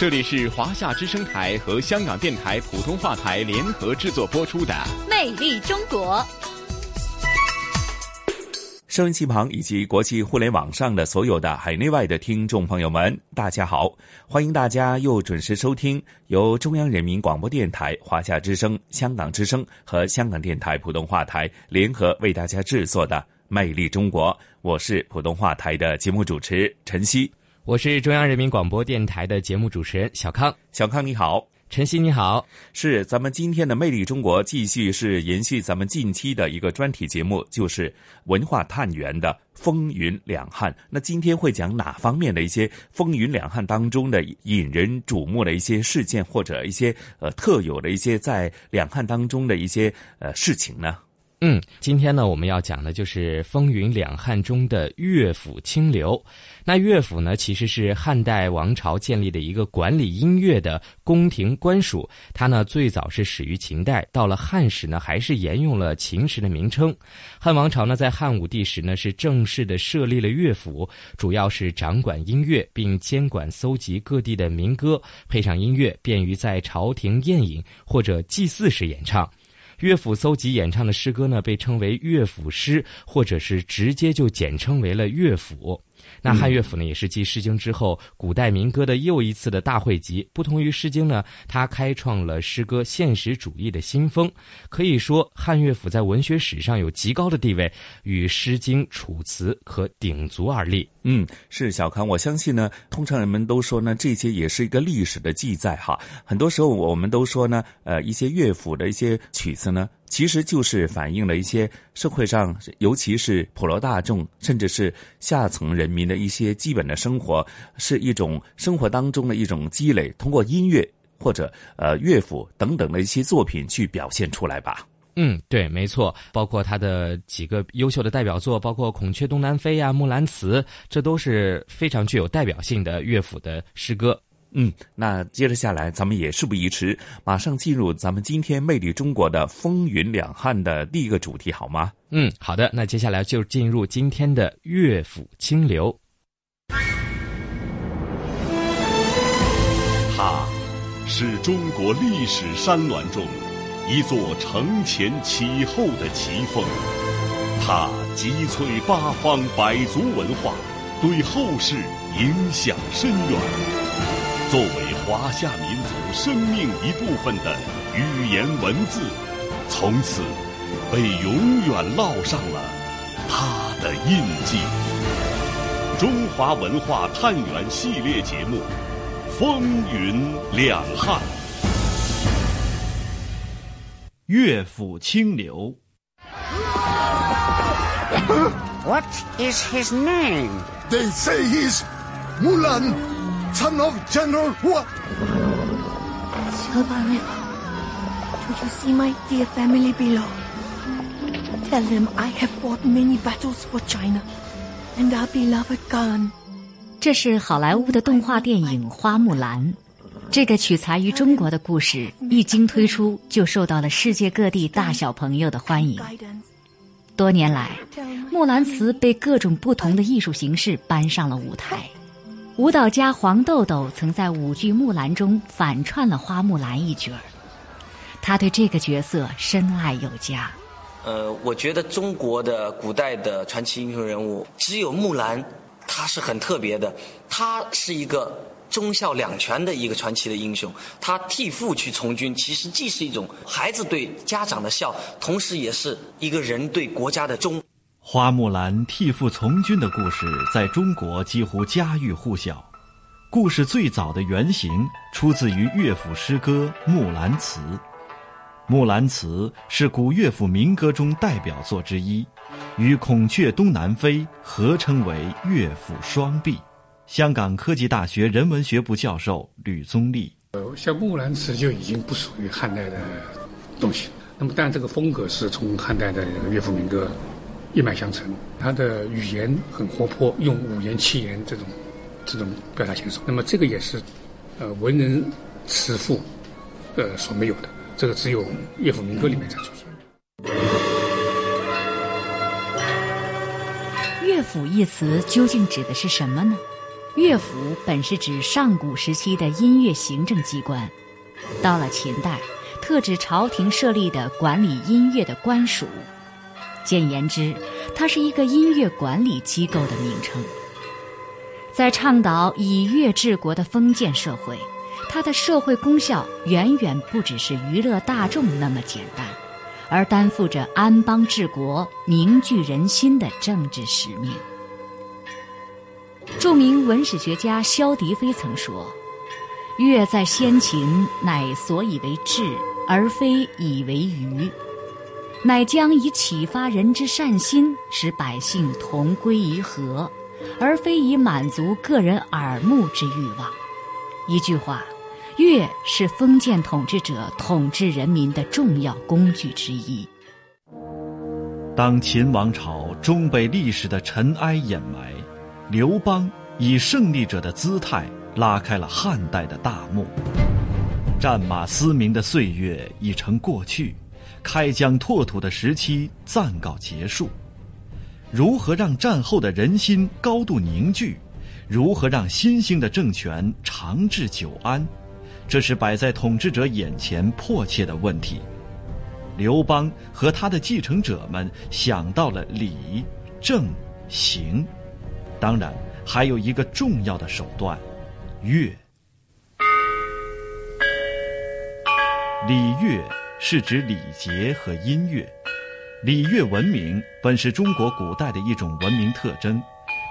这里是华夏之声台和香港电台普通话台联合制作播出的《魅力中国》。收音机旁以及国际互联网上的所有的海内外的听众朋友们，大家好！欢迎大家又准时收听由中央人民广播电台、华夏之声、香港之声和香港电台普通话台联合为大家制作的《魅力中国》。我是普通话台的节目主持陈曦。我是中央人民广播电台的节目主持人小康，小康你好，晨曦你好，是咱们今天的《魅力中国》继续是延续咱们近期的一个专题节目，就是文化探源的风云两汉。那今天会讲哪方面的一些风云两汉当中的引人瞩目的一些事件，或者一些呃特有的一些在两汉当中的一些呃事情呢？嗯，今天呢，我们要讲的就是风云两汉中的乐府清流。那乐府呢，其实是汉代王朝建立的一个管理音乐的宫廷官署。它呢，最早是始于秦代，到了汉时呢，还是沿用了秦时的名称。汉王朝呢，在汉武帝时呢，是正式的设立了乐府，主要是掌管音乐，并监管搜集各地的民歌，配上音乐，便于在朝廷宴饮或者祭祀时演唱。乐府搜集演唱的诗歌呢，被称为乐府诗，或者是直接就简称为了乐府。那汉乐府呢，也是继《诗经》之后，古代民歌的又一次的大汇集。不同于《诗经》呢，它开创了诗歌现实主义的新风。可以说，汉乐府在文学史上有极高的地位，与《诗经》《楚辞》可鼎足而立。嗯，是小康，我相信呢，通常人们都说呢，这些也是一个历史的记载哈。很多时候我们都说呢，呃，一些乐府的一些曲子呢。其实就是反映了一些社会上，尤其是普罗大众，甚至是下层人民的一些基本的生活，是一种生活当中的一种积累，通过音乐或者呃乐府等等的一些作品去表现出来吧。嗯，对，没错，包括他的几个优秀的代表作，包括《孔雀东南飞》呀，《木兰辞》，这都是非常具有代表性的乐府的诗歌。嗯，那接着下来，咱们也事不宜迟，马上进入咱们今天《魅力中国》的风云两汉的第一个主题，好吗？嗯，好的。那接下来就进入今天的乐府清流。它是中国历史山峦中一座承前启后的奇峰，它集萃八方百族文化，对后世影响深远。作为华夏民族生命一部分的语言文字，从此被永远烙上了它的印记。中华文化探源系列节目《风云两汉》，乐府清流。What is his name? They say he's Mulan. Son of General what? Silver River. Do you see my dear family below? Tell them I have fought many battles for China and our beloved Khan. 这是好莱坞的动画电影《花木兰》。这个取材于中国的故事一经推出，就受到了世界各地大小朋友的欢迎。多年来，《木兰辞》被各种不同的艺术形式搬上了舞台。舞蹈家黄豆豆曾在舞剧《木兰》中反串了花木兰一角儿，他对这个角色深爱有加。呃，我觉得中国的古代的传奇英雄人物只有木兰，她是很特别的。她是一个忠孝两全的一个传奇的英雄。她替父去从军，其实既是一种孩子对家长的孝，同时也是一个人对国家的忠。花木兰替父从军的故事在中国几乎家喻户晓。故事最早的原型出自于乐府诗歌《木兰辞》。《木兰辞》是古乐府民歌中代表作之一，与《孔雀东南飞》合称为乐府双璧。香港科技大学人文学部教授吕宗立。呃，像《木兰辞》就已经不属于汉代的东西。那么，但这个风格是从汉代的乐府民歌一脉相承。他的语言很活泼，用五言七言这种这种表达形式。那么，这个也是呃文人词赋呃所没有的。这个只有乐府民歌里面才出现。乐府一词究竟指的是什么呢？乐府本是指上古时期的音乐行政机关，到了秦代，特指朝廷设立的管理音乐的官署。简言之，它是一个音乐管理机构的名称。在倡导以乐治国的封建社会，它的社会功效远远不只是娱乐大众那么简单，而担负着安邦治国、凝聚人心的政治使命。著名文史学家萧笛飞曾说：“乐在先秦，乃所以为治，而非以为娱；乃将以启发人之善心，使百姓同归于和，而非以满足个人耳目之欲望。”一句话，乐是封建统治者统治人民的重要工具之一。当秦王朝终被历史的尘埃掩埋。刘邦以胜利者的姿态拉开了汉代的大幕，战马嘶鸣的岁月已成过去，开疆拓土的时期暂告结束。如何让战后的人心高度凝聚？如何让新兴的政权长治久安？这是摆在统治者眼前迫切的问题。刘邦和他的继承者们想到了礼、政、刑。当然，还有一个重要的手段，乐。礼乐是指礼节和音乐。礼乐文明本是中国古代的一种文明特征，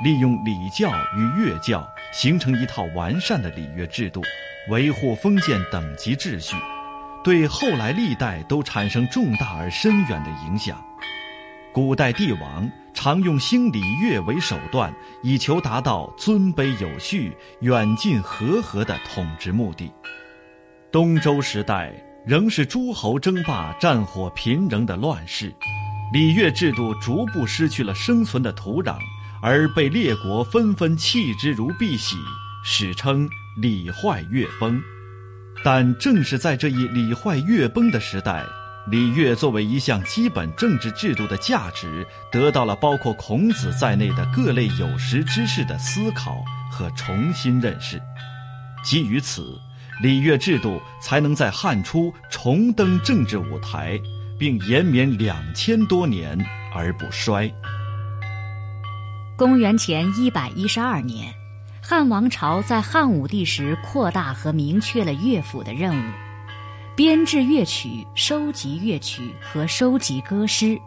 利用礼教与乐教形成一套完善的礼乐制度，维护封建等级秩序，对后来历代都产生重大而深远的影响。古代帝王。常用兴礼乐为手段，以求达到尊卑有序、远近和合的统治目的。东周时代仍是诸侯争霸、战火频仍的乱世，礼乐制度逐步失去了生存的土壤，而被列国纷纷弃之如敝屣，史称“礼坏乐崩”。但正是在这一礼坏乐崩的时代。礼乐作为一项基本政治制度的价值，得到了包括孔子在内的各类有识之士的思考和重新认识。基于此，礼乐制度才能在汉初重登政治舞台，并延绵两千多年而不衰。公元前一百一十二年，汉王朝在汉武帝时扩大和明确了乐府的任务。编制乐曲、收集乐曲和收集歌诗，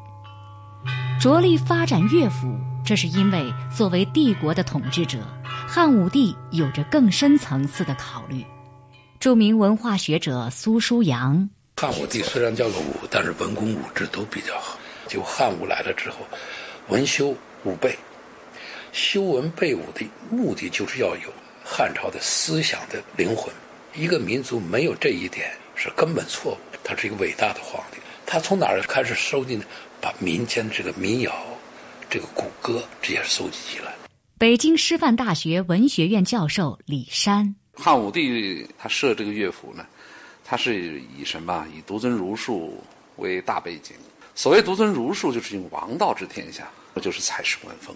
着力发展乐府。这是因为作为帝国的统治者，汉武帝有着更深层次的考虑。著名文化学者苏书阳：汉武帝虽然叫个武，但是文功武治都比较好。就汉武来了之后，文修武备，修文备武的目的就是要有汉朝的思想的灵魂。一个民族没有这一点。是根本错误。他是一个伟大的皇帝，他从哪儿开始收集呢？把民间这个民谣、这个古歌这些收集起来。北京师范大学文学院教授李山：汉武帝他设这个乐府呢，他是以什么？以独尊儒术为大背景。所谓独尊儒术，就是用王道治天下，就是采石观风。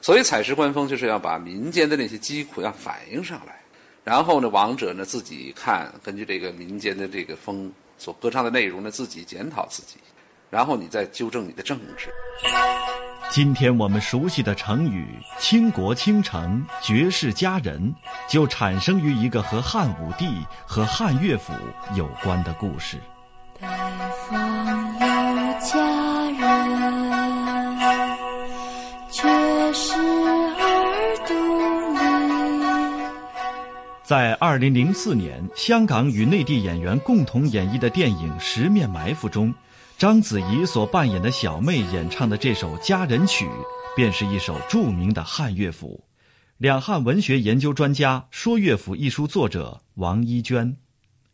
所谓采石观风，就是要把民间的那些疾苦要反映上来。然后呢，王者呢自己看，根据这个民间的这个风所歌唱的内容呢，自己检讨自己，然后你再纠正你的政治。今天我们熟悉的成语“倾国倾城”“绝世佳人”，就产生于一个和汉武帝和汉乐府有关的故事。北方有佳人，在二零零四年，香港与内地演员共同演绎的电影《十面埋伏》中，章子怡所扮演的小妹演唱的这首《佳人曲》，便是一首著名的汉乐府。两汉文学研究专家《说乐府》一书作者王一娟。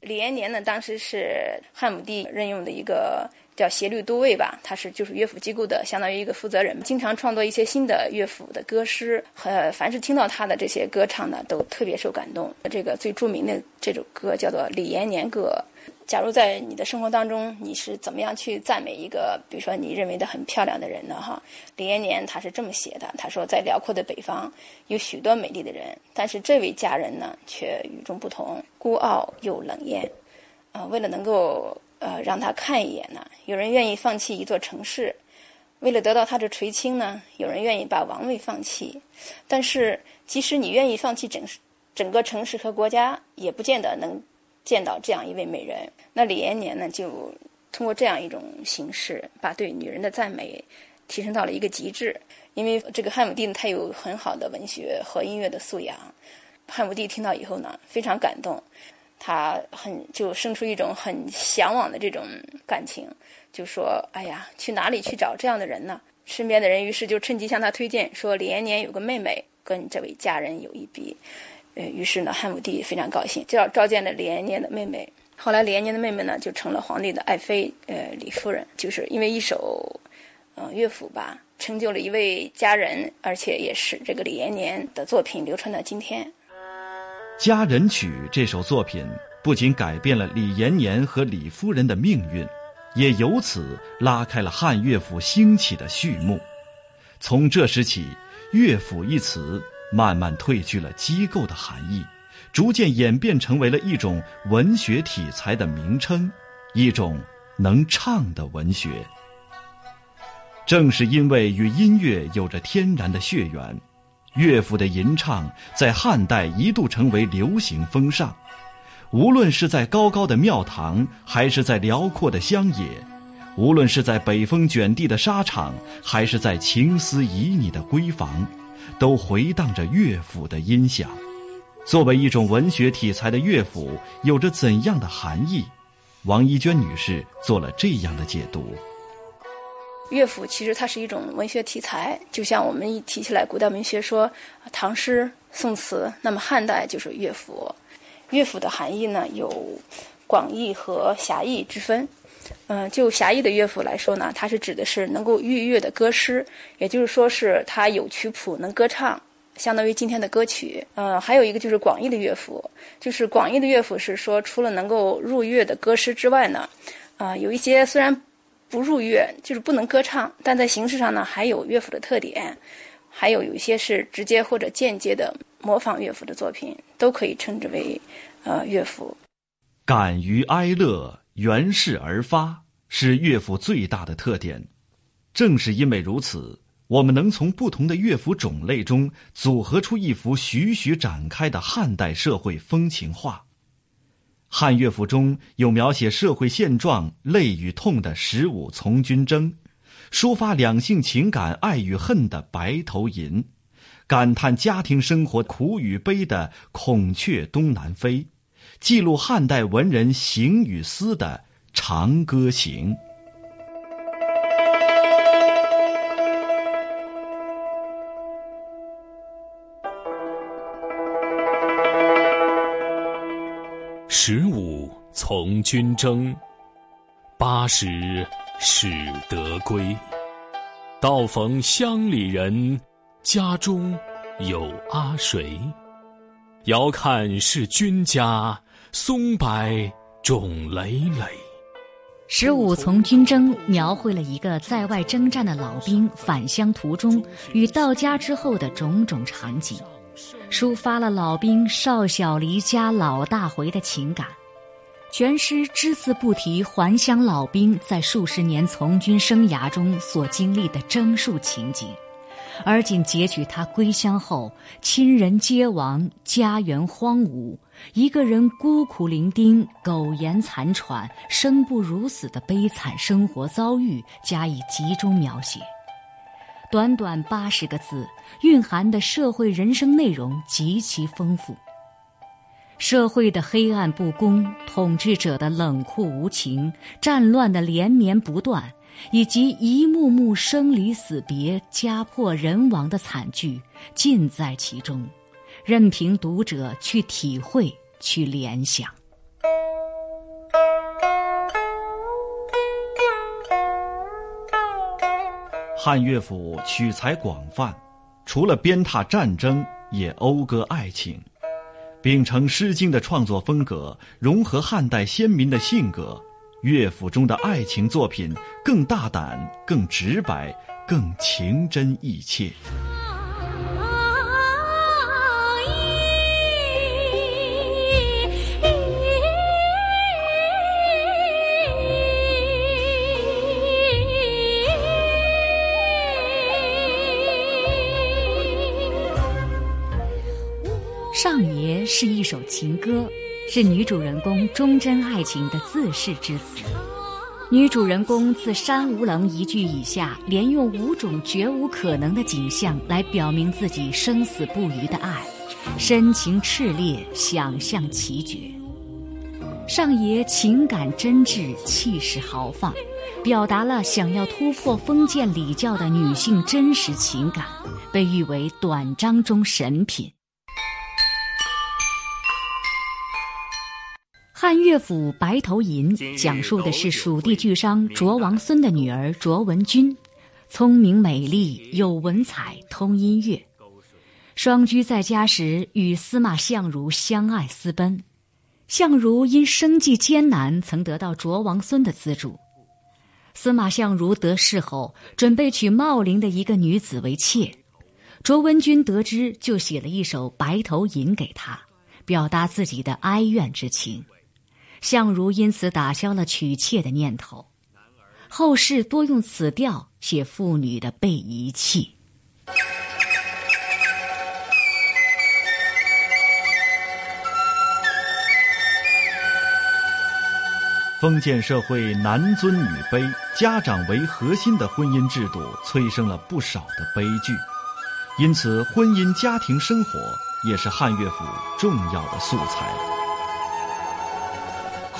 李延年呢，当时是汉武帝任用的一个叫协律都尉吧，他是就是乐府机构的相当于一个负责人，经常创作一些新的乐府的歌诗，和凡是听到他的这些歌唱的，都特别受感动。这个最著名的这首歌叫做《李延年歌》。假如在你的生活当中，你是怎么样去赞美一个，比如说你认为的很漂亮的人呢？哈，李延年他是这么写的，他说在辽阔的北方有许多美丽的人，但是这位佳人呢却与众不同，孤傲又冷艳。啊，为了能够呃让他看一眼呢，有人愿意放弃一座城市；为了得到他的垂青呢，有人愿意把王位放弃。但是即使你愿意放弃整整个城市和国家，也不见得能。见到这样一位美人，那李延年呢，就通过这样一种形式，把对女人的赞美提升到了一个极致。因为这个汉武帝呢，他有很好的文学和音乐的素养。汉武帝听到以后呢，非常感动，他很就生出一种很向往的这种感情，就说：“哎呀，去哪里去找这样的人呢？”身边的人于是就趁机向他推荐，说李延年有个妹妹，跟这位佳人有一比。呃，于是呢，汉武帝非常高兴，就要召见了李延年的妹妹。后来，李延年的妹妹呢，就成了皇帝的爱妃，呃，李夫人。就是因为一首，呃，乐府吧，成就了一位佳人，而且也使这个李延年的作品流传到今天。《佳人曲》这首作品不仅改变了李延年和李夫人的命运，也由此拉开了汉乐府兴起的序幕。从这时起，“乐府”一词。慢慢褪去了机构的含义，逐渐演变成为了一种文学题材的名称，一种能唱的文学。正是因为与音乐有着天然的血缘，乐府的吟唱在汉代一度成为流行风尚。无论是在高高的庙堂，还是在辽阔的乡野；无论是在北风卷地的沙场，还是在情思旖旎的闺房。都回荡着乐府的音响。作为一种文学题材的乐府，有着怎样的含义？王一娟女士做了这样的解读：乐府其实它是一种文学题材，就像我们一提起来古代文学，说唐诗、宋词，那么汉代就是乐府。乐府的含义呢，有广义和狭义之分。嗯，就狭义的乐府来说呢，它是指的是能够御乐的歌诗，也就是说是它有曲谱能歌唱，相当于今天的歌曲。嗯，还有一个就是广义的乐府，就是广义的乐府是说除了能够入乐的歌诗之外呢，啊，有一些虽然不入乐，就是不能歌唱，但在形式上呢还有乐府的特点，还有有一些是直接或者间接的模仿乐府的作品，都可以称之为呃乐府。敢于哀乐。源势而发是乐府最大的特点，正是因为如此，我们能从不同的乐府种类中组合出一幅徐徐展开的汉代社会风情画。汉乐府中有描写社会现状、泪与痛的《十五从军征》，抒发两性情感爱与恨的《白头吟》，感叹家庭生活苦与悲的《孔雀东南飞》。记录汉代文人行与思的《长歌行》。十五从军征，八十始得归。道逢乡里人，家中有阿谁？遥看是君家。松柏冢累累。十五从军征描绘了一个在外征战的老兵返乡途中与到家之后的种种场景，抒发了老兵少小离家老大回的情感。全诗只字不提还乡老兵在数十年从军生涯中所经历的征戍情景。而仅截取他归乡后，亲人皆亡，家园荒芜，一个人孤苦伶仃、苟延残喘、生不如死的悲惨生活遭遇加以集中描写。短短八十个字，蕴含的社会人生内容极其丰富。社会的黑暗不公，统治者的冷酷无情，战乱的连绵不断。以及一幕幕生离死别、家破人亡的惨剧，尽在其中，任凭读者去体会、去联想。汉乐府取材广泛，除了鞭挞战争，也讴歌爱情。秉承《诗经》的创作风格，融合汉代先民的性格，乐府中的爱情作品更大胆、更直白、更情真意切。上爷是一首情歌，是女主人公忠贞爱情的自誓之词。女主人公自山无棱一句以下，连用五种绝无可能的景象来表明自己生死不渝的爱，深情炽烈，想象奇绝。上爷情感真挚，气势豪放，表达了想要突破封建礼教的女性真实情感，被誉为短章中神品。汉乐府《白头吟》讲述的是蜀地巨商卓王孙的女儿卓文君，聪明美丽，有文采，通音乐。双居在家时，与司马相如相爱私奔。相如因生计艰难，曾得到卓王孙的资助。司马相如得势后，准备娶茂陵的一个女子为妾。卓文君得知，就写了一首《白头吟》给他，表达自己的哀怨之情。相如因此打消了娶妾的念头，后世多用此调写妇女的被遗弃。封建社会男尊女卑、家长为核心的婚姻制度，催生了不少的悲剧，因此婚姻家庭生活也是汉乐府重要的素材。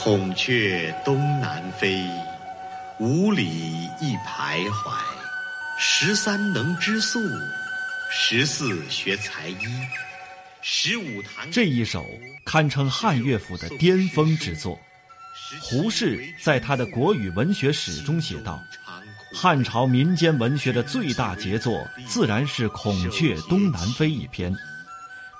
孔雀东南飞，五里一徘徊。十三能织素，十四学才艺，十五弹。这一首堪称汉乐府的巅峰之作。胡适在他的《国语文学史》中写道：“汉朝民间文学的最大杰作，自然是《孔雀东南飞》一篇。”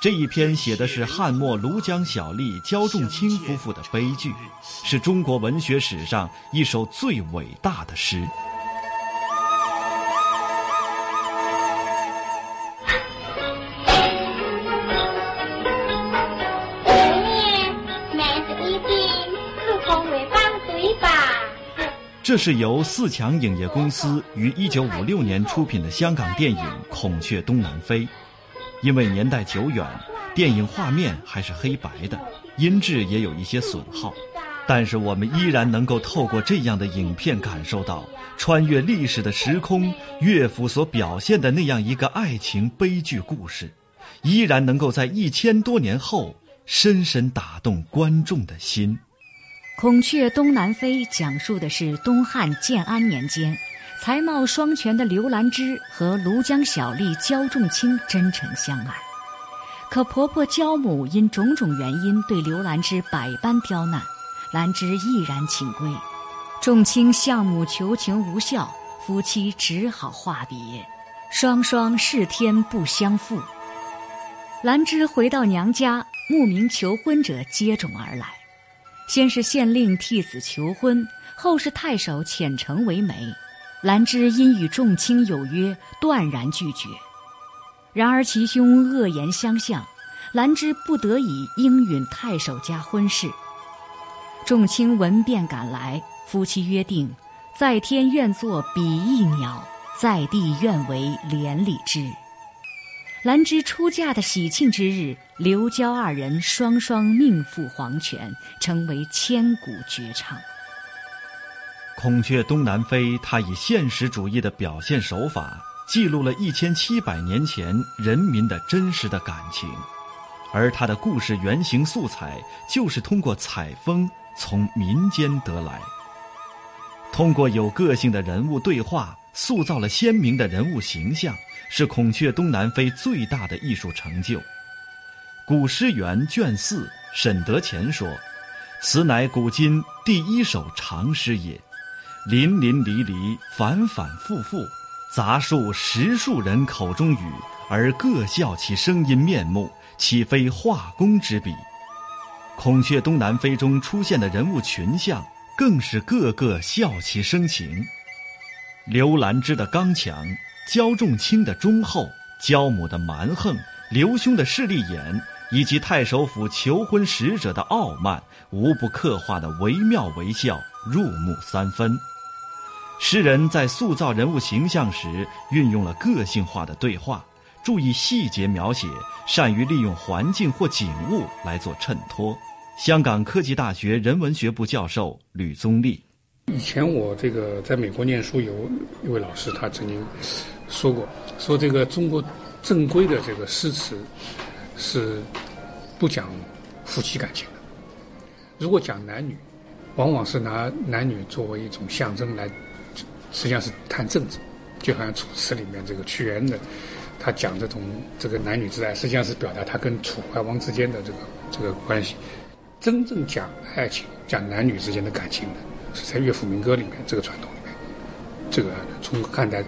这一篇写的是汉末庐江小吏焦仲卿夫妇的悲剧，是中国文学史上一首最伟大的诗。这是由四强影业公司于一九五六年出品的香港电影《孔雀东南飞》。因为年代久远，电影画面还是黑白的，音质也有一些损耗，但是我们依然能够透过这样的影片感受到穿越历史的时空，乐府所表现的那样一个爱情悲剧故事，依然能够在一千多年后深深打动观众的心。《孔雀东南飞》讲述的是东汉建安年间。才貌双全的刘兰芝和庐江小吏焦仲卿真诚相爱，可婆婆焦母因种种原因对刘兰芝百般刁难，兰芝毅然请归。仲卿向母求情无效，夫妻只好话别，双双是天不相负。兰芝回到娘家，慕名求婚者接踵而来，先是县令替子求婚，后是太守遣城为媒。兰芝因与众卿有约，断然拒绝。然而其兄恶言相向，兰芝不得已应允太守家婚事。众卿闻便赶来，夫妻约定：在天愿作比翼鸟，在地愿为连理枝。兰芝出嫁的喜庆之日，刘娇二人双双命赴黄泉，成为千古绝唱。《孔雀东南飞》，它以现实主义的表现手法，记录了一千七百年前人民的真实的感情，而它的故事原型素材就是通过采风从民间得来。通过有个性的人物对话，塑造了鲜明的人物形象，是《孔雀东南飞》最大的艺术成就。古诗源》卷四，沈德潜说：“此乃古今第一首长诗也，淋淋漓漓，反反复复，杂数十数人口中语，而各笑其声音面目，岂非画工之笔？”《孔雀东南飞》中出现的人物群像，更是个个笑其生情。刘兰芝的刚强，焦仲卿的忠厚，焦母的蛮横，刘兄的势利眼，以及太守府求婚使者的傲慢，无不刻画的惟妙惟肖，入木三分。诗人在塑造人物形象时，运用了个性化的对话，注意细节描写，善于利用环境或景物来做衬托。香港科技大学人文学部教授吕宗立，以前我这个在美国念书，有一位老师，他曾经说过，说这个中国正规的这个诗词是不讲夫妻感情的，如果讲男女，往往是拿男女作为一种象征来，实际上是谈政治，就好像楚辞里面这个屈原的，他讲这种这个男女之爱，实际上是表达他跟楚怀王之间的这个这个关系。真正讲爱情、讲男女之间的感情的，是在乐府民歌里面这个传统里面，这个从汉代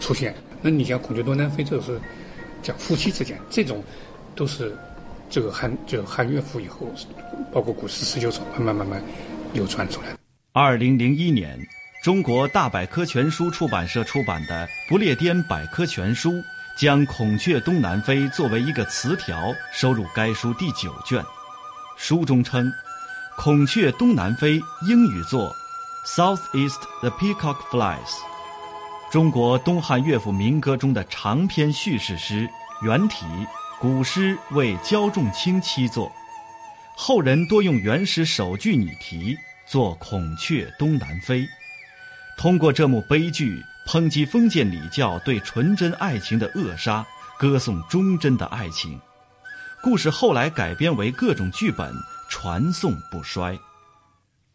出现。那你像《孔雀东南飞》，这个是讲夫妻之间，这种都是这个汉就汉乐府以后，包括古诗十九首，慢慢慢慢流传出来的。二零零一年，中国大百科全书出版社出版的《不列颠百科全书》将《孔雀东南飞》作为一个词条收入该书第九卷。书中称，《孔雀东南飞》英语作 “Southeast the Peacock Flies”，中国东汉乐府民歌中的长篇叙事诗，原体古诗为焦仲卿七作，后人多用原诗首句拟题作《孔雀东南飞》，通过这幕悲剧抨击封建礼教对纯真爱情的扼杀，歌颂忠贞的爱情。故事后来改编为各种剧本，传颂不衰。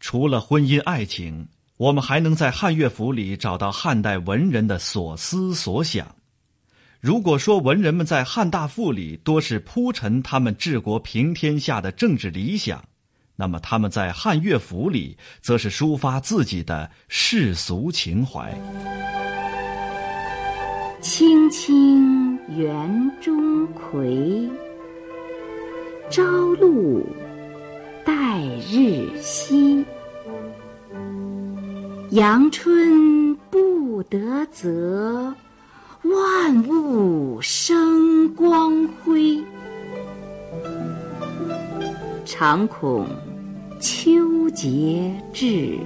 除了婚姻爱情，我们还能在汉乐府里找到汉代文人的所思所想。如果说文人们在汉大赋里多是铺陈他们治国平天下的政治理想，那么他们在汉乐府里则是抒发自己的世俗情怀。青青园中葵。朝露待日晞，阳春布德泽，万物生光辉。常恐秋节至，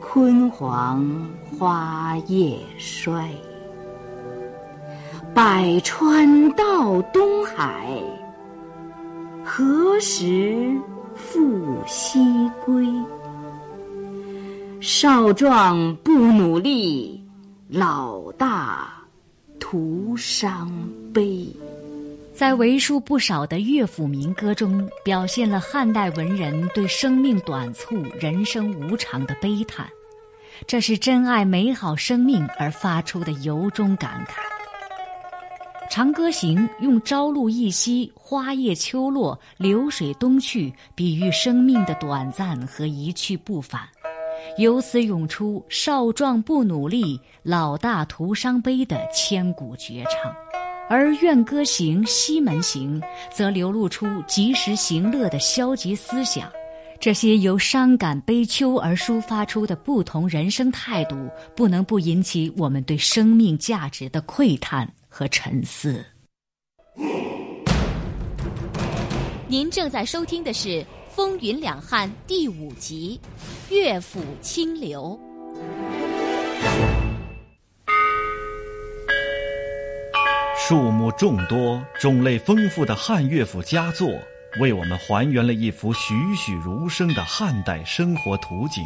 焜黄花叶衰。百川到东海。何时复西归？少壮不努力，老大徒伤悲。在为数不少的乐府民歌中，表现了汉代文人对生命短促、人生无常的悲叹，这是珍爱美好生命而发出的由衷感慨。《长歌行》用朝露一夕、花叶秋落、流水东去，比喻生命的短暂和一去不返，由此涌出“少壮不努力，老大徒伤悲”的千古绝唱；而《怨歌行》《西门行》则流露出及时行乐的消极思想。这些由伤感悲秋而抒发出的不同人生态度，不能不引起我们对生命价值的喟叹。和沉思。您正在收听的是《风云两汉》第五集《乐府清流》。数目众多、种类丰富的汉乐府佳作，为我们还原了一幅栩栩如生的汉代生活图景。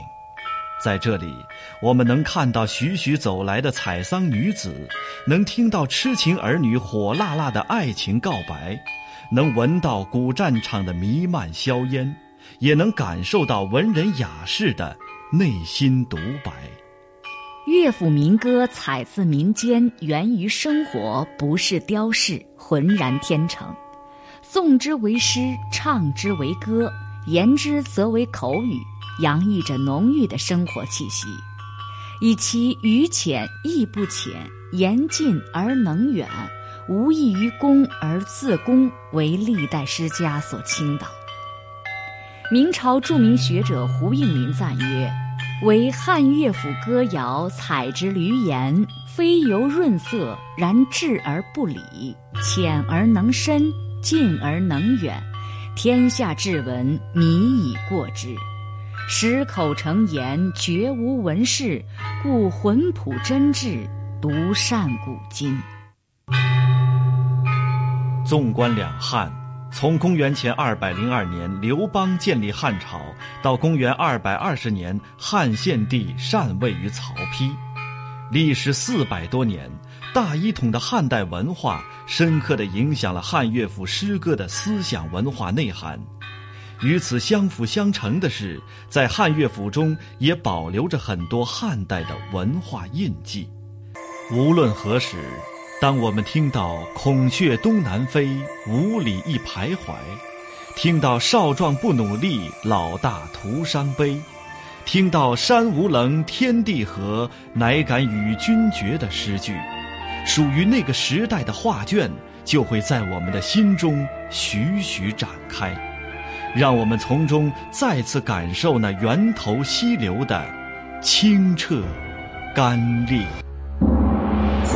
在这里，我们能看到徐徐走来的采桑女子，能听到痴情儿女火辣辣的爱情告白，能闻到古战场的弥漫硝烟，也能感受到文人雅士的内心独白。乐府民歌采自民间，源于生活，不是雕饰，浑然天成。诵之为诗，唱之为歌，言之则为口语，洋溢着浓郁的生活气息。以其语浅意不浅，言近而能远，无异于公而自公，为历代诗家所倾倒。明朝著名学者胡应麟赞曰：“为汉乐府歌谣，采之闾言，非由润色，然质而不理，浅而能深，近而能远，天下至文，靡以过之。”十口成言，绝无文士，故浑朴真挚，独善古今。纵观两汉，从公元前二百零二年刘邦建立汉朝，到公元二百二十年汉献帝禅位于曹丕，历时四百多年，大一统的汉代文化深刻地影响了汉乐府诗歌的思想文化内涵。与此相辅相成的是，在汉乐府中也保留着很多汉代的文化印记。无论何时，当我们听到“孔雀东南飞，五里一徘徊”，听到“少壮不努力，老大徒伤悲”，听到“山无棱，天地合，乃敢与君绝”的诗句，属于那个时代的画卷就会在我们的心中徐徐展开。让我们从中再次感受那源头溪流的清澈、甘冽。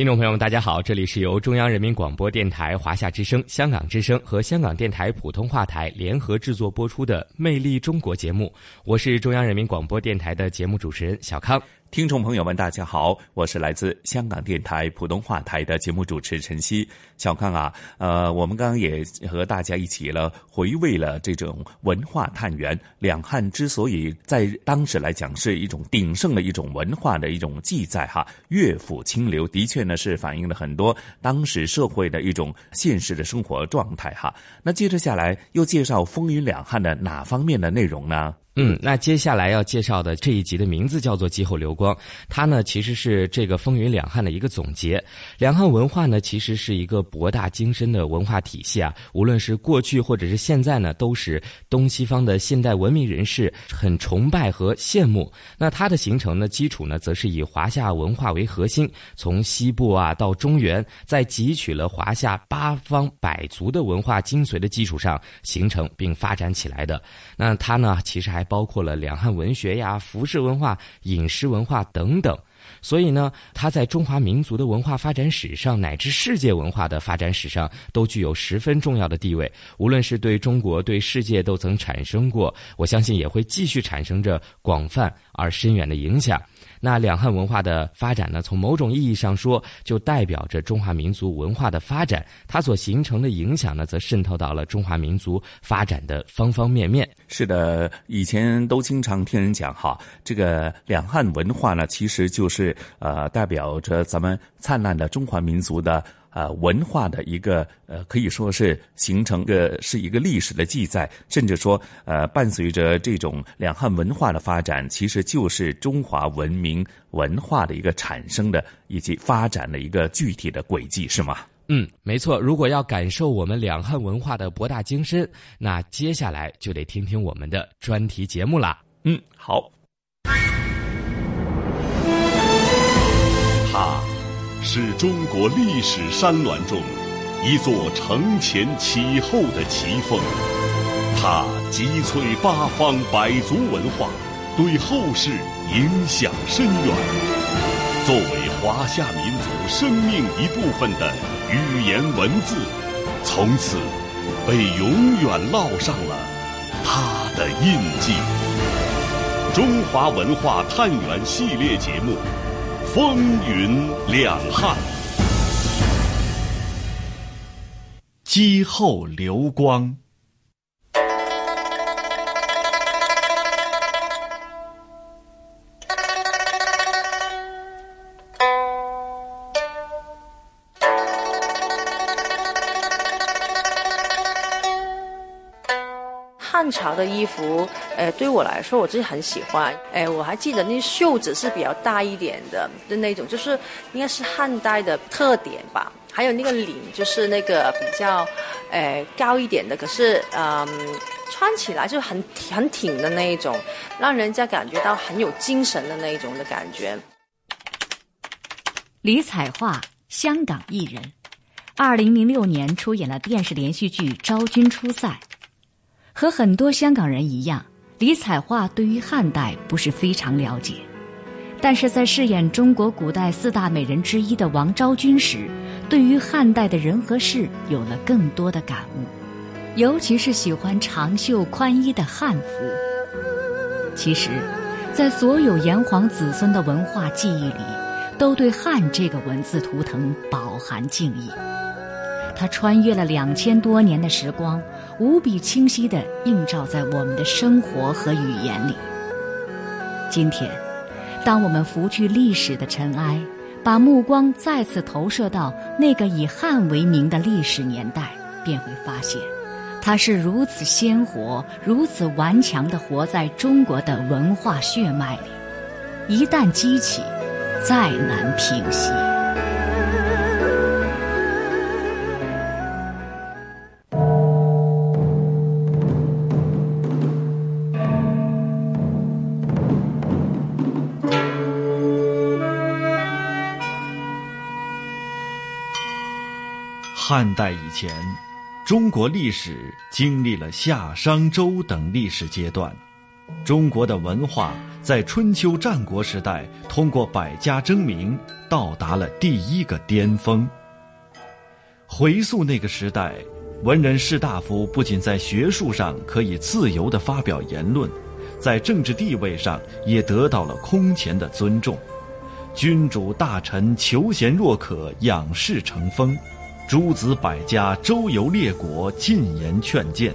听众朋友们，大家好，这里是由中央人民广播电台、华夏之声、香港之声和香港电台普通话台联合制作播出的《魅力中国》节目，我是中央人民广播电台的节目主持人小康。听众朋友们，大家好，我是来自香港电台普通话台的节目主持陈曦。小康啊，呃，我们刚刚也和大家一起了回味了这种文化探源。两汉之所以在当时来讲是一种鼎盛的一种文化的一种记载哈，乐府清流的确呢是反映了很多当时社会的一种现实的生活状态哈。那接着下来又介绍风云两汉的哪方面的内容呢？嗯，那接下来要介绍的这一集的名字叫做《极后流光》，它呢其实是这个风云两汉的一个总结。两汉文化呢其实是一个博大精深的文化体系啊，无论是过去或者是现在呢，都是东西方的现代文明人士很崇拜和羡慕。那它的形成呢基础呢，则是以华夏文化为核心，从西部啊到中原，在汲取了华夏八方百族的文化精髓的基础上形成并发展起来的。那它呢其实还。还包括了两汉文学呀、服饰文化、饮食文化等等，所以呢，它在中华民族的文化发展史上，乃至世界文化的发展史上，都具有十分重要的地位。无论是对中国、对世界，都曾产生过，我相信也会继续产生着广泛而深远的影响。那两汉文化的发展呢？从某种意义上说，就代表着中华民族文化的发展。它所形成的影响呢，则渗透到了中华民族发展的方方面面。是的，以前都经常听人讲哈，这个两汉文化呢，其实就是呃，代表着咱们灿烂的中华民族的。呃，文化的一个呃，可以说是形成个是一个历史的记载，甚至说呃，伴随着这种两汉文化的发展，其实就是中华文明文化的一个产生的以及发展的一个具体的轨迹，是吗？嗯，没错。如果要感受我们两汉文化的博大精深，那接下来就得听听我们的专题节目啦。嗯，好。他。是中国历史山峦中一座承前启后的奇峰，它集萃八方百族文化，对后世影响深远。作为华夏民族生命一部分的语言文字，从此被永远烙上了它的印记。中华文化探源系列节目《风云两汉》，姬后流光。的衣服，呃，对我来说，我自己很喜欢。哎，我还记得那袖子是比较大一点的的那种，就是应该是汉代的特点吧。还有那个领，就是那个比较，呃，高一点的，可是，嗯，穿起来就很很挺的那一种，让人家感觉到很有精神的那一种的感觉。李彩桦，香港艺人，二零零六年出演了电视连续剧《昭君出塞》。和很多香港人一样，李彩桦对于汉代不是非常了解，但是在饰演中国古代四大美人之一的王昭君时，对于汉代的人和事有了更多的感悟，尤其是喜欢长袖宽衣的汉服。其实，在所有炎黄子孙的文化记忆里，都对汉这个文字图腾饱含敬意。它穿越了两千多年的时光。无比清晰地映照在我们的生活和语言里。今天，当我们拂去历史的尘埃，把目光再次投射到那个以汉为名的历史年代，便会发现，它是如此鲜活、如此顽强地活在中国的文化血脉里。一旦激起，再难平息。汉代以前，中国历史经历了夏、商、周等历史阶段。中国的文化在春秋战国时代通过百家争鸣，到达了第一个巅峰。回溯那个时代，文人士大夫不仅在学术上可以自由地发表言论，在政治地位上也得到了空前的尊重。君主大臣求贤若渴，仰视成风。诸子百家周游列国，进言劝谏。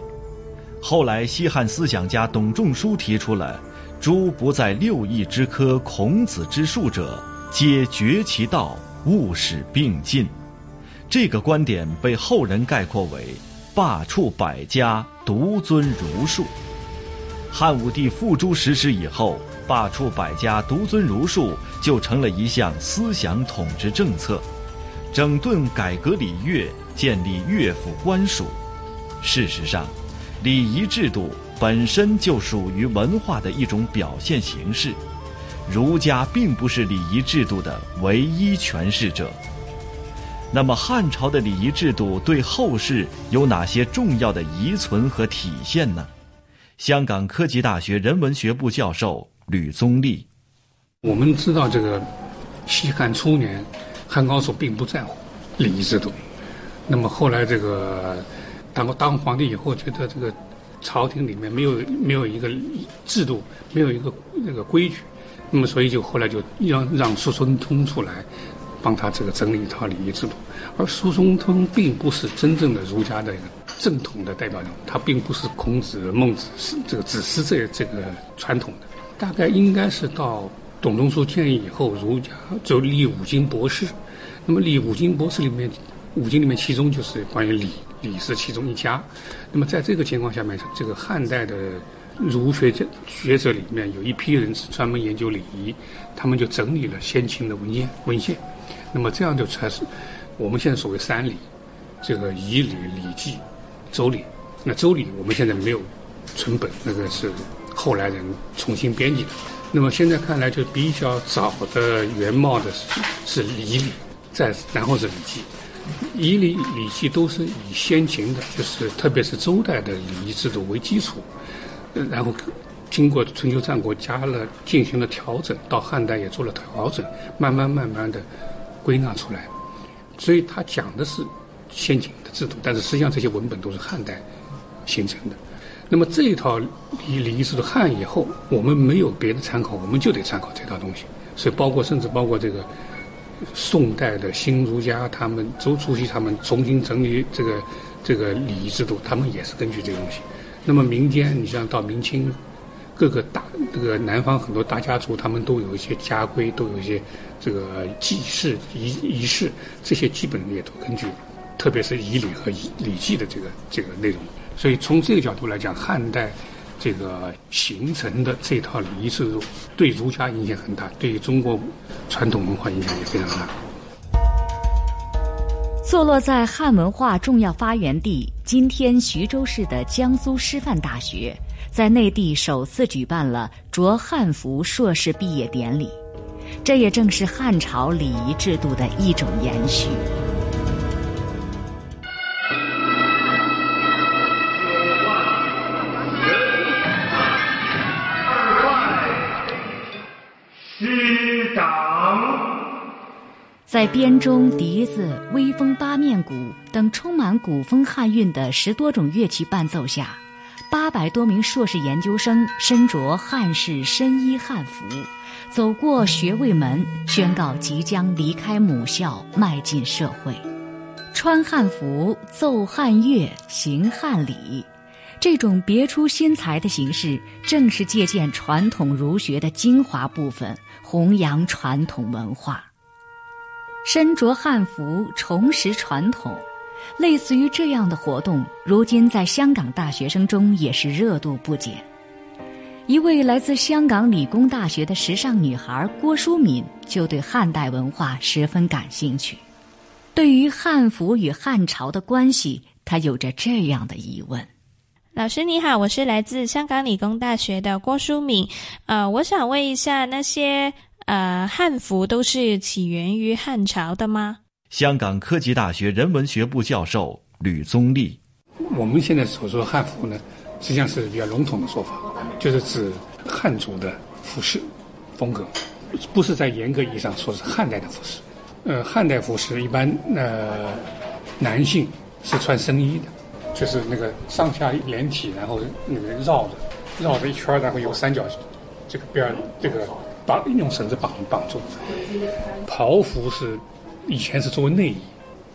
后来，西汉思想家董仲舒提出了“诸不在六艺之科，孔子之术者，皆绝其道，勿使并进”。这个观点被后人概括为“罢黜百家，独尊儒术”。汉武帝付诸实施以后，“罢黜百家，独尊儒术”就成了一项思想统治政策。整顿改革礼乐，建立乐府官署。事实上，礼仪制度本身就属于文化的一种表现形式。儒家并不是礼仪制度的唯一诠释者。那么，汉朝的礼仪制度对后世有哪些重要的遗存和体现呢？香港科技大学人文学部教授吕宗立，我们知道这个西汉初年。汉高祖并不在乎礼仪制度，那么后来这个当当皇帝以后，觉得这个朝廷里面没有没有一个制度，没有一个那个规矩，那么所以就后来就让让苏孙通出来帮他这个整理一套礼仪制度。而苏孙通并不是真正的儒家的一个正统的代表人物，他并不是孔子、孟子这个只是这这个传统的，大概应该是到。董仲舒建议以后，儒家就立五经博士。那么礼五经博士里面，五经里面其中就是关于礼，礼是其中一家。那么在这个情况下面，这个汉代的儒学者学者里面有一批人是专门研究礼仪，他们就整理了先秦的文献文献。那么这样就才是我们现在所谓三礼，这个仪礼、礼记、周礼。那周礼我们现在没有存本，那个是后来人重新编辑的。那么现在看来，就比较早的原貌的是是礼礼，再然后是礼记。仪礼礼记都是以先秦的，就是特别是周代的礼仪制度为基础，然后经过春秋战国加了进行了调整，到汉代也做了调整，慢慢慢慢的归纳出来。所以他讲的是先秦的制度，但是实际上这些文本都是汉代形成的。那么这一套礼礼仪制度汉以后，我们没有别的参考，我们就得参考这套东西。所以包括甚至包括这个。宋代的新儒家，他们周初期他们重新整理这个这个礼仪制度，他们也是根据这个东西。那么民间，你像到明清，各个大这个南方很多大家族，他们都有一些家规，都有一些这个祭祀仪仪式，这些基本也都根据，特别是仪礼和礼礼记的这个这个内容。所以从这个角度来讲，汉代。这个形成的这套礼仪制度，对儒家影响很大，对中国传统文化影响也非常大。坐落在汉文化重要发源地今天徐州市的江苏师范大学，在内地首次举办了着汉服硕士毕业典礼，这也正是汉朝礼仪制度的一种延续。在编钟、笛子、微风八面鼓等充满古风汉韵的十多种乐器伴奏下，八百多名硕士研究生身着汉式深衣汉服，走过学位门，宣告即将离开母校，迈进社会。穿汉服、奏汉乐、行汉礼，这种别出心裁的形式，正是借鉴传统儒学的精华部分，弘扬传统文化。身着汉服，重拾传统，类似于这样的活动，如今在香港大学生中也是热度不减。一位来自香港理工大学的时尚女孩郭淑敏就对汉代文化十分感兴趣。对于汉服与汉朝的关系，她有着这样的疑问：老师你好，我是来自香港理工大学的郭淑敏，呃，我想问一下那些。呃，汉服都是起源于汉朝的吗？香港科技大学人文学部教授吕宗立，我们现在所说的汉服呢，实际上是比较笼统的说法，就是指汉族的服饰风格，不是在严格意义上说是汉代的服饰。呃，汉代服饰一般呃，男性是穿僧衣的，就是那个上下连体，然后那个绕着绕着一圈，然后有三角这个边这个。绑用绳子绑绑住，袍服是以前是作为内衣，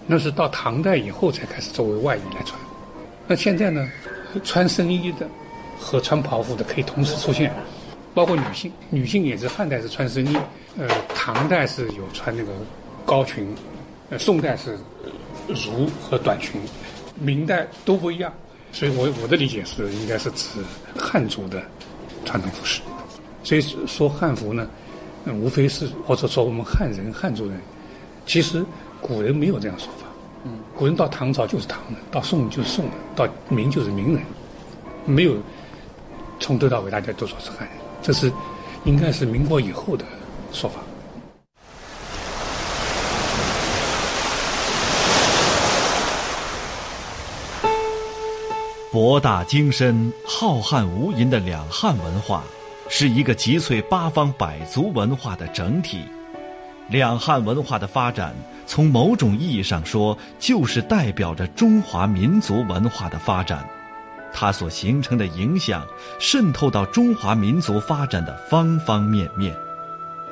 那是到唐代以后才开始作为外衣来穿。那现在呢，穿僧衣的和穿袍服的可以同时出现，包括女性，女性也是汉代是穿僧衣，呃，唐代是有穿那个高裙，呃，宋代是襦和短裙，明代都不一样。所以我我的理解是，应该是指汉族的传统服饰。所以说汉服呢，无非是或者说我们汉人汉族人，其实古人没有这样说法。嗯，古人到唐朝就是唐人，到宋就是宋人，到明就是明人，没有从头到尾大家都说是汉人，这是应该是民国以后的说法。博大精深、浩瀚无垠的两汉文化。是一个集萃八方百族文化的整体，两汉文化的发展，从某种意义上说，就是代表着中华民族文化的发展。它所形成的影响，渗透到中华民族发展的方方面面。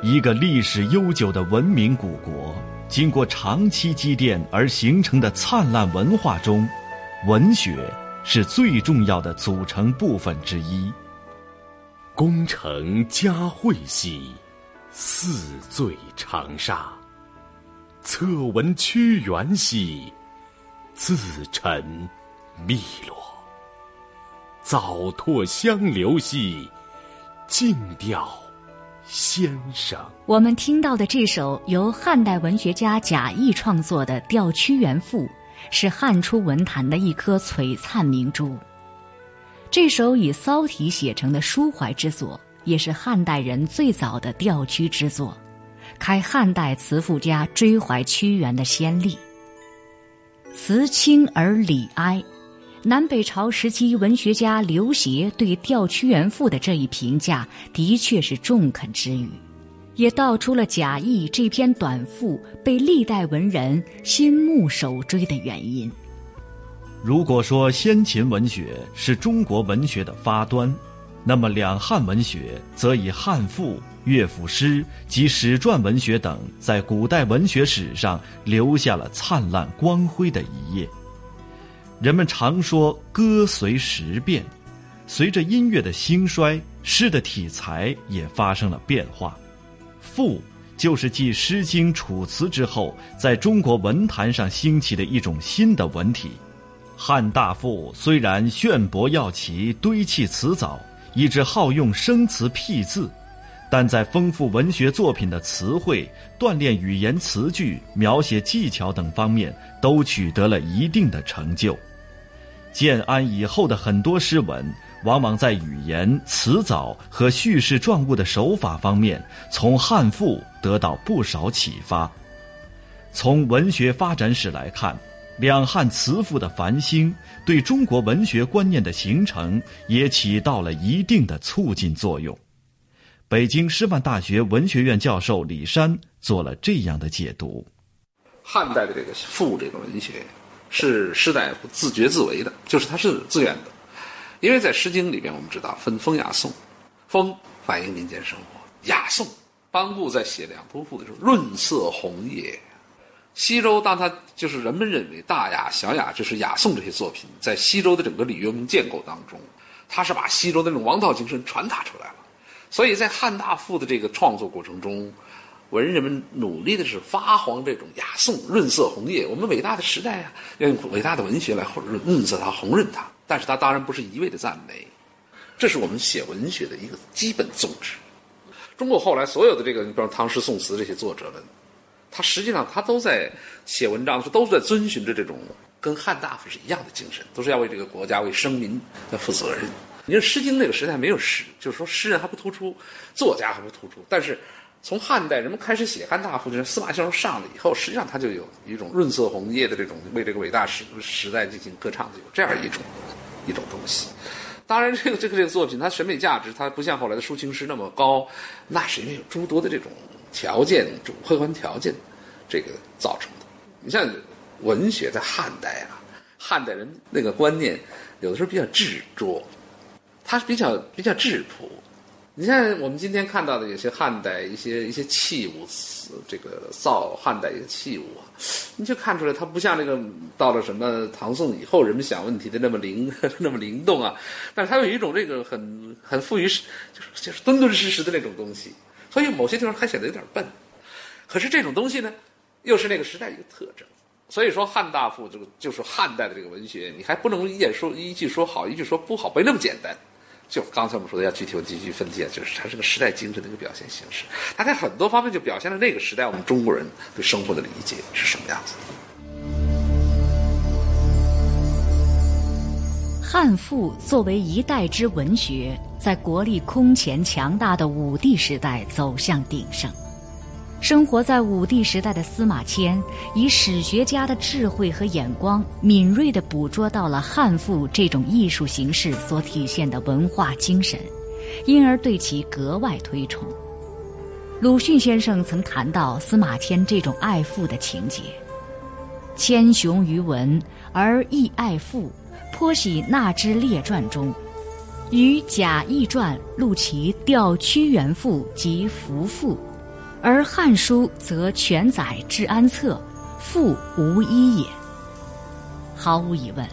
一个历史悠久的文明古国，经过长期积淀而形成的灿烂文化中，文学是最重要的组成部分之一。功成佳会兮，似醉长沙；侧闻屈原兮，自沉汨罗。早拓香流兮，静调先生。我们听到的这首由汉代文学家贾谊创作的《吊屈原赋》，是汉初文坛的一颗璀璨明珠。这首以骚体写成的抒怀之作，也是汉代人最早的调屈之作，开汉代词赋家追怀屈原的先例。词清而理哀。南北朝时期文学家刘勰对《吊屈原赋》的这一评价，的确是中肯之语，也道出了贾谊这篇短赋被历代文人心目首追的原因。如果说先秦文学是中国文学的发端，那么两汉文学则以汉赋、乐府诗及史传文学等，在古代文学史上留下了灿烂光辉的一页。人们常说“歌随时变”，随着音乐的兴衰，诗的题材也发生了变化。赋就是继《诗经》《楚辞》之后，在中国文坛上兴起的一种新的文体。汉大赋虽然炫博耀奇、堆砌辞藻，以致好用生词僻字，但在丰富文学作品的词汇、锻炼语言词句、描写技巧等方面，都取得了一定的成就。建安以后的很多诗文，往往在语言、词藻和叙事状物的手法方面，从汉赋得到不少启发。从文学发展史来看，两汉词赋的繁兴，对中国文学观念的形成也起到了一定的促进作用。北京师范大学文学院教授李山做了这样的解读：汉代的这个赋这个文学。是士大夫自觉自为的，就是他是自愿的，因为在《诗经》里边，我们知道分风雅颂，风反映民间生活，雅颂班固在写《两都赋》的时候，润色红叶。西周当他就是人们认为大雅、小雅就是雅颂这些作品，在西周的整个礼乐文建构当中，他是把西周的那种王道精神传达出来了，所以在汉大赋的这个创作过程中。文人们努力的是发黄这种雅颂，润色红叶。我们伟大的时代啊，要用伟大的文学来润润色它，红润它。但是它当然不是一味的赞美，这是我们写文学的一个基本宗旨。中国后来所有的这个，你比如唐诗宋词这些作者们，他实际上他都在写文章的时候，都是在遵循着这种跟汉大夫是一样的精神，都是要为这个国家、为生民要负责任。你说《诗经》那个时代没有诗，就是说诗人还不突出，作家还不突出，但是。从汉代人们开始写汉大赋，就是司马相如上了以后，实际上他就有一种润色红叶的这种为这个伟大时时代进行歌唱的有这样一种一种东西。当然，这个这个这个作品它审美价值它不像后来的抒情诗那么高，那是因为有诸多的这种条件、这种客观条件这个造成的。你像文学在汉代啊，汉代人那个观念有的时候比较执着，他是比较比较质朴。你像我们今天看到的有些汉代一些一些器物，这个造汉代一些器物啊，你就看出来它不像那个到了什么唐宋以后人们想问题的那么灵 那么灵动啊，但是它有一种这个很很富于就是就是敦敦实实的那种东西，所以某些地方还显得有点笨。可是这种东西呢，又是那个时代一个特征。所以说汉大赋这个就是汉代的这个文学，你还不能一眼说一句说好，一句说不好，没那么简单。就刚才我们说的，要具体我继续分析，就是它是个时代精神的一个表现形式。它在很多方面就表现了那个时代我们中国人对生活的理解是什么样子。汉赋作为一代之文学，在国力空前强大的武帝时代走向鼎盛。生活在武帝时代的司马迁，以史学家的智慧和眼光，敏锐地捕捉到了汉赋这种艺术形式所体现的文化精神，因而对其格外推崇。鲁迅先生曾谈到司马迁这种爱赋的情节：千雄于文而亦爱赋，颇喜纳之列传中，与贾谊传录其《吊屈原赋》及《服赋》。而《汉书》则全载治安策，赋无一也。毫无疑问，《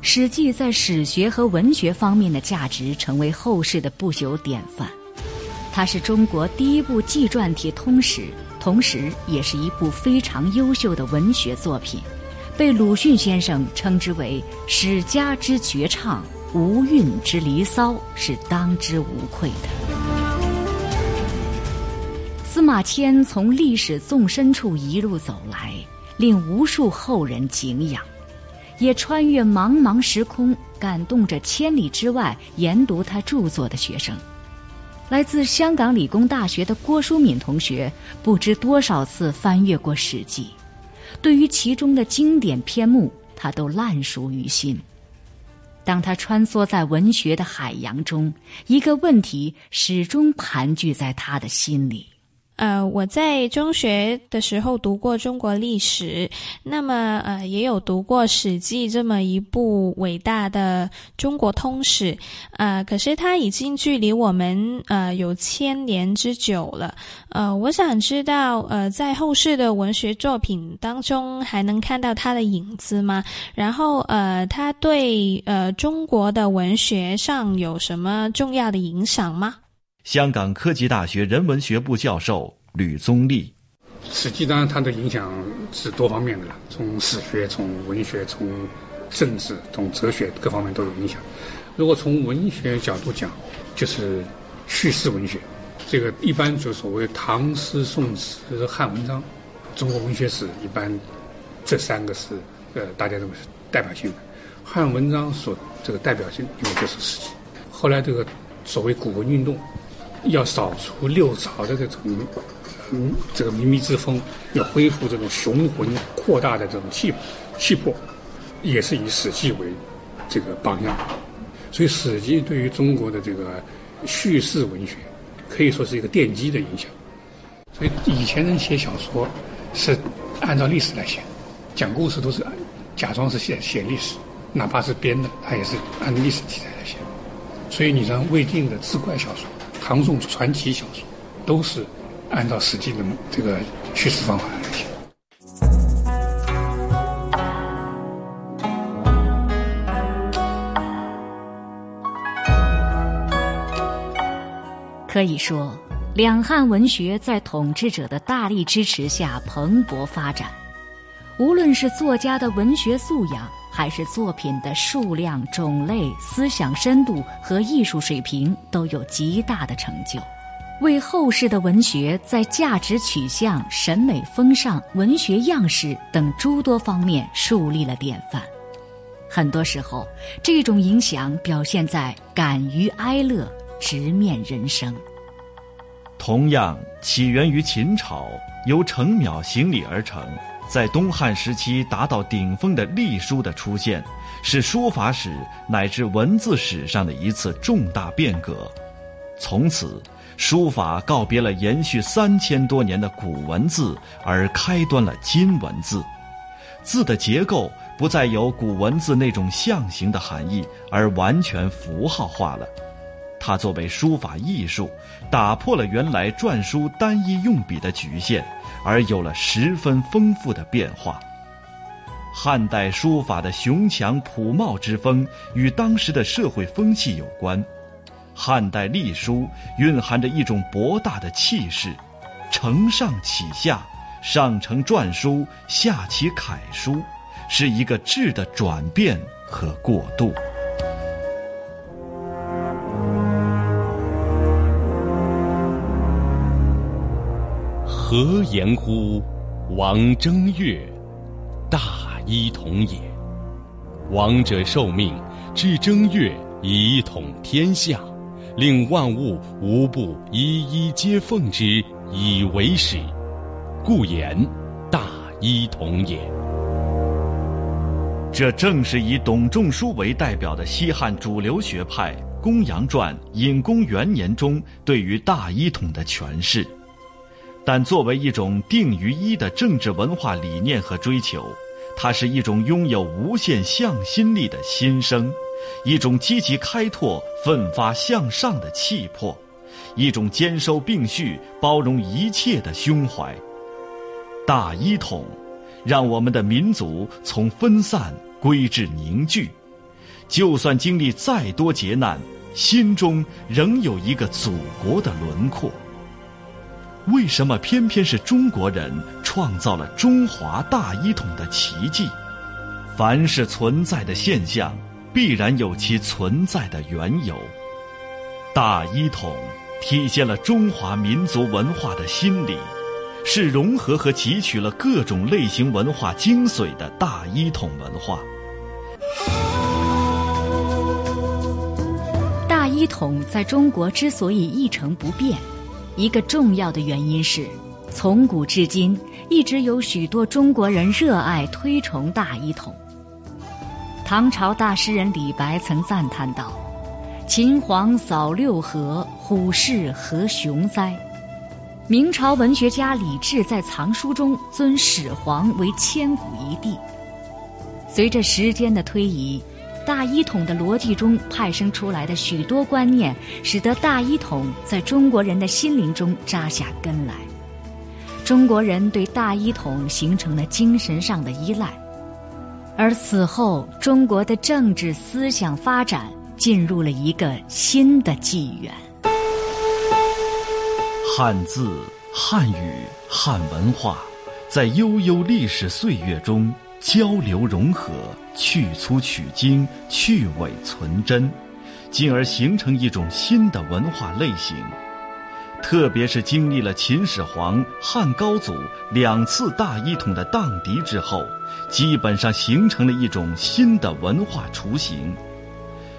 史记》在史学和文学方面的价值成为后世的不朽典范。它是中国第一部纪传体通史，同时也是一部非常优秀的文学作品，被鲁迅先生称之为“史家之绝唱，无韵之离骚”，是当之无愧的。司马迁从历史纵深处一路走来，令无数后人敬仰，也穿越茫茫时空，感动着千里之外研读他著作的学生。来自香港理工大学的郭淑敏同学，不知多少次翻阅过《史记》，对于其中的经典篇目，他都烂熟于心。当他穿梭在文学的海洋中，一个问题始终盘踞在他的心里。呃，我在中学的时候读过中国历史，那么呃也有读过《史记》这么一部伟大的中国通史，呃，可是它已经距离我们呃有千年之久了。呃，我想知道，呃，在后世的文学作品当中还能看到它的影子吗？然后呃，它对呃中国的文学上有什么重要的影响吗？香港科技大学人文学部教授吕宗立，《史记》当然它的影响是多方面的了，从史学、从文学、从政治、从哲学各方面都有影响。如果从文学角度讲，就是叙事文学，这个一般就所谓唐诗、宋词、汉文章，中国文学史一般这三个是呃大家认为是代表性的。汉文章所这个代表性因为就是《史记》，后来这个所谓古文运动。要扫除六朝的这种，嗯，这个靡靡之风，要恢复这种雄浑扩大的这种气气魄，也是以《史记》为这个榜样。所以，《史记》对于中国的这个叙事文学，可以说是一个奠基的影响。所以，以前人写小说是按照历史来写，讲故事都是假装是写写历史，哪怕是编的，他也是按历史题材来写。所以，你像魏晋的志怪小说。唐宋传奇小说都是按照《史记》的这个叙事方法来写。可以说，两汉文学在统治者的大力支持下蓬勃发展，无论是作家的文学素养。还是作品的数量、种类、思想深度和艺术水平都有极大的成就，为后世的文学在价值取向、审美风尚、文学样式等诸多方面树立了典范。很多时候，这种影响表现在敢于哀乐、直面人生。同样起源于秦朝，由程邈行礼而成。在东汉时期达到顶峰的隶书的出现，是书法史乃至文字史上的一次重大变革。从此，书法告别了延续三千多年的古文字，而开端了今文字。字的结构不再有古文字那种象形的含义，而完全符号化了。它作为书法艺术，打破了原来篆书单一用笔的局限。而有了十分丰富的变化。汉代书法的雄强朴茂之风与当时的社会风气有关。汉代隶书蕴含着一种博大的气势，承上启下，上承篆书，下启楷书，是一个质的转变和过渡。何言乎？王正月，大一统也。王者受命，至正月，以统天下，令万物无不一一皆奉之，以为始。故言大一统也。这正是以董仲舒为代表的西汉主流学派《公羊传》隐公元年中对于大一统的诠释。但作为一种定于一的政治文化理念和追求，它是一种拥有无限向心力的心声，一种积极开拓、奋发向上的气魄，一种兼收并蓄、包容一切的胸怀。大一统，让我们的民族从分散归至凝聚，就算经历再多劫难，心中仍有一个祖国的轮廓。为什么偏偏是中国人创造了中华大一统的奇迹？凡是存在的现象，必然有其存在的缘由。大一统体现了中华民族文化的心理，是融合和汲取了各种类型文化精髓的大一统文化。大一统在中国之所以一成不变。一个重要的原因是，从古至今，一直有许多中国人热爱推崇大一统。唐朝大诗人李白曾赞叹道：“秦皇扫六合，虎视何雄哉！”明朝文学家李治在藏书中尊始皇为千古一帝。随着时间的推移，大一统的逻辑中派生出来的许多观念，使得大一统在中国人的心灵中扎下根来。中国人对大一统形成了精神上的依赖，而此后中国的政治思想发展进入了一个新的纪元。汉字、汉语、汉文化，在悠悠历史岁月中交流融合，去粗取精，去伪存真，进而形成一种新的文化类型。特别是经历了秦始皇、汉高祖两次大一统的荡涤之后，基本上形成了一种新的文化雏形。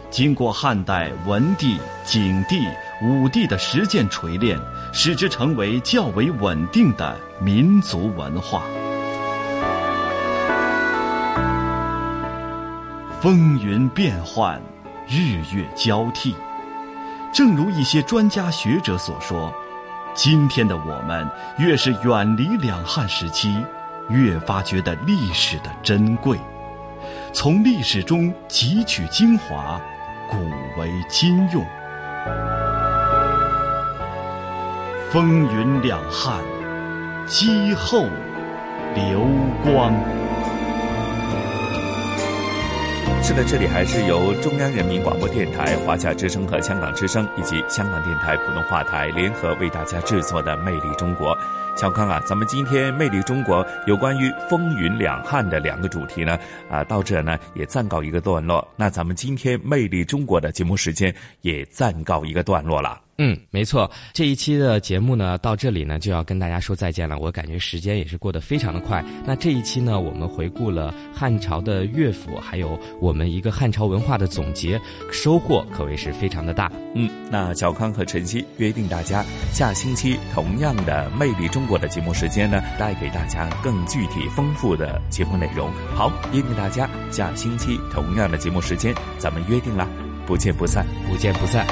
经过汉代文帝、景帝、武帝的实践锤炼，使之成为较为稳定的民族文化。风云变幻，日月交替。正如一些专家学者所说，今天的我们越是远离两汉时期，越发觉得历史的珍贵，从历史中汲取精华，古为今用。风云两汉，积后流光。是的，这里还是由中央人民广播电台、华夏之声和香港之声以及香港电台普通话台联合为大家制作的《魅力中国》。小康啊，咱们今天《魅力中国》有关于风云两汉的两个主题呢，啊，到这呢也暂告一个段落。那咱们今天《魅力中国》的节目时间也暂告一个段落了。嗯，没错，这一期的节目呢，到这里呢就要跟大家说再见了。我感觉时间也是过得非常的快。那这一期呢，我们回顾了汉朝的乐府，还有我们一个汉朝文化的总结，收获可谓是非常的大。嗯，那小康和晨曦约定大家下星期同样的《魅力中国》的节目时间呢，带给大家更具体丰富的节目内容。好，约定大家下星期同样的节目时间，咱们约定了，不见不散，不见不散。